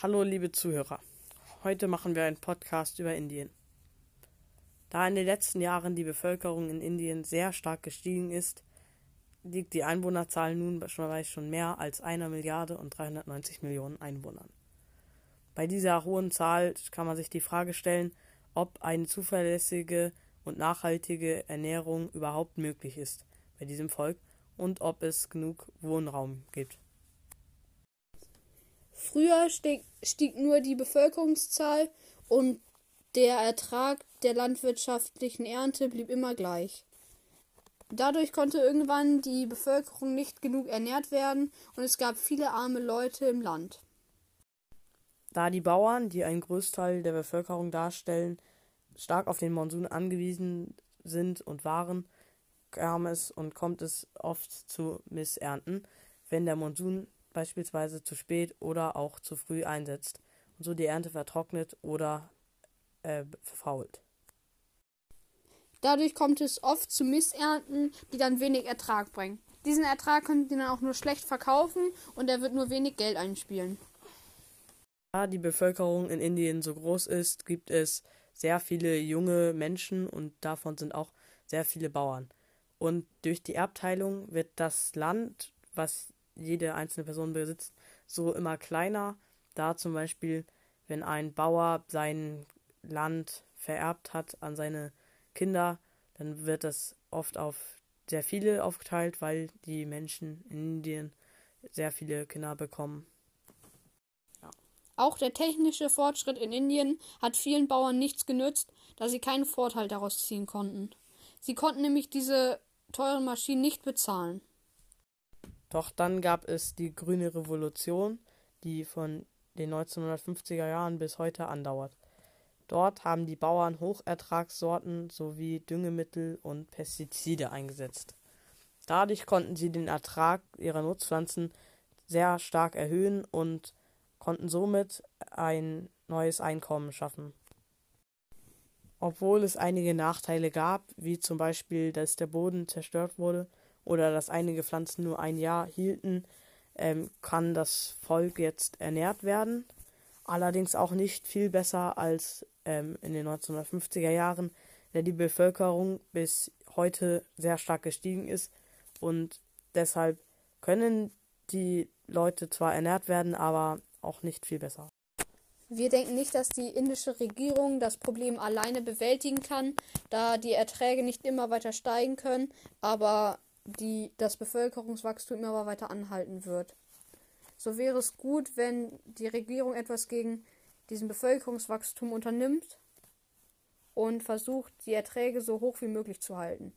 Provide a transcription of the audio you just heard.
Hallo liebe Zuhörer. Heute machen wir einen Podcast über Indien. Da in den letzten Jahren die Bevölkerung in Indien sehr stark gestiegen ist, liegt die Einwohnerzahl nun bei schon mehr als einer Milliarde und 390 Millionen Einwohnern. Bei dieser hohen Zahl kann man sich die Frage stellen, ob eine zuverlässige und nachhaltige Ernährung überhaupt möglich ist bei diesem Volk und ob es genug Wohnraum gibt. Früher stieg, stieg nur die Bevölkerungszahl und der Ertrag der landwirtschaftlichen Ernte blieb immer gleich. Dadurch konnte irgendwann die Bevölkerung nicht genug ernährt werden und es gab viele arme Leute im Land. Da die Bauern, die einen Großteil der Bevölkerung darstellen, stark auf den Monsun angewiesen sind und waren, kam es und kommt es oft zu Missernten, wenn der Monsun beispielsweise zu spät oder auch zu früh einsetzt und so die Ernte vertrocknet oder äh, verfault. Dadurch kommt es oft zu Missernten, die dann wenig Ertrag bringen. Diesen Ertrag können sie dann auch nur schlecht verkaufen und er wird nur wenig Geld einspielen. Da die Bevölkerung in Indien so groß ist, gibt es sehr viele junge Menschen und davon sind auch sehr viele Bauern. Und durch die Erbteilung wird das Land, was jede einzelne Person besitzt, so immer kleiner. Da zum Beispiel, wenn ein Bauer sein Land vererbt hat an seine Kinder, dann wird das oft auf sehr viele aufgeteilt, weil die Menschen in Indien sehr viele Kinder bekommen. Ja. Auch der technische Fortschritt in Indien hat vielen Bauern nichts genützt, da sie keinen Vorteil daraus ziehen konnten. Sie konnten nämlich diese teuren Maschinen nicht bezahlen. Doch dann gab es die Grüne Revolution, die von den 1950er Jahren bis heute andauert. Dort haben die Bauern Hochertragssorten sowie Düngemittel und Pestizide eingesetzt. Dadurch konnten sie den Ertrag ihrer Nutzpflanzen sehr stark erhöhen und konnten somit ein neues Einkommen schaffen. Obwohl es einige Nachteile gab, wie zum Beispiel, dass der Boden zerstört wurde oder dass einige Pflanzen nur ein Jahr hielten, ähm, kann das Volk jetzt ernährt werden. Allerdings auch nicht viel besser als ähm, in den 1950er Jahren, da die Bevölkerung bis heute sehr stark gestiegen ist und deshalb können die Leute zwar ernährt werden, aber auch nicht viel besser. Wir denken nicht, dass die indische Regierung das Problem alleine bewältigen kann, da die Erträge nicht immer weiter steigen können, aber die, das Bevölkerungswachstum immer weiter anhalten wird. So wäre es gut, wenn die Regierung etwas gegen diesen Bevölkerungswachstum unternimmt und versucht, die Erträge so hoch wie möglich zu halten.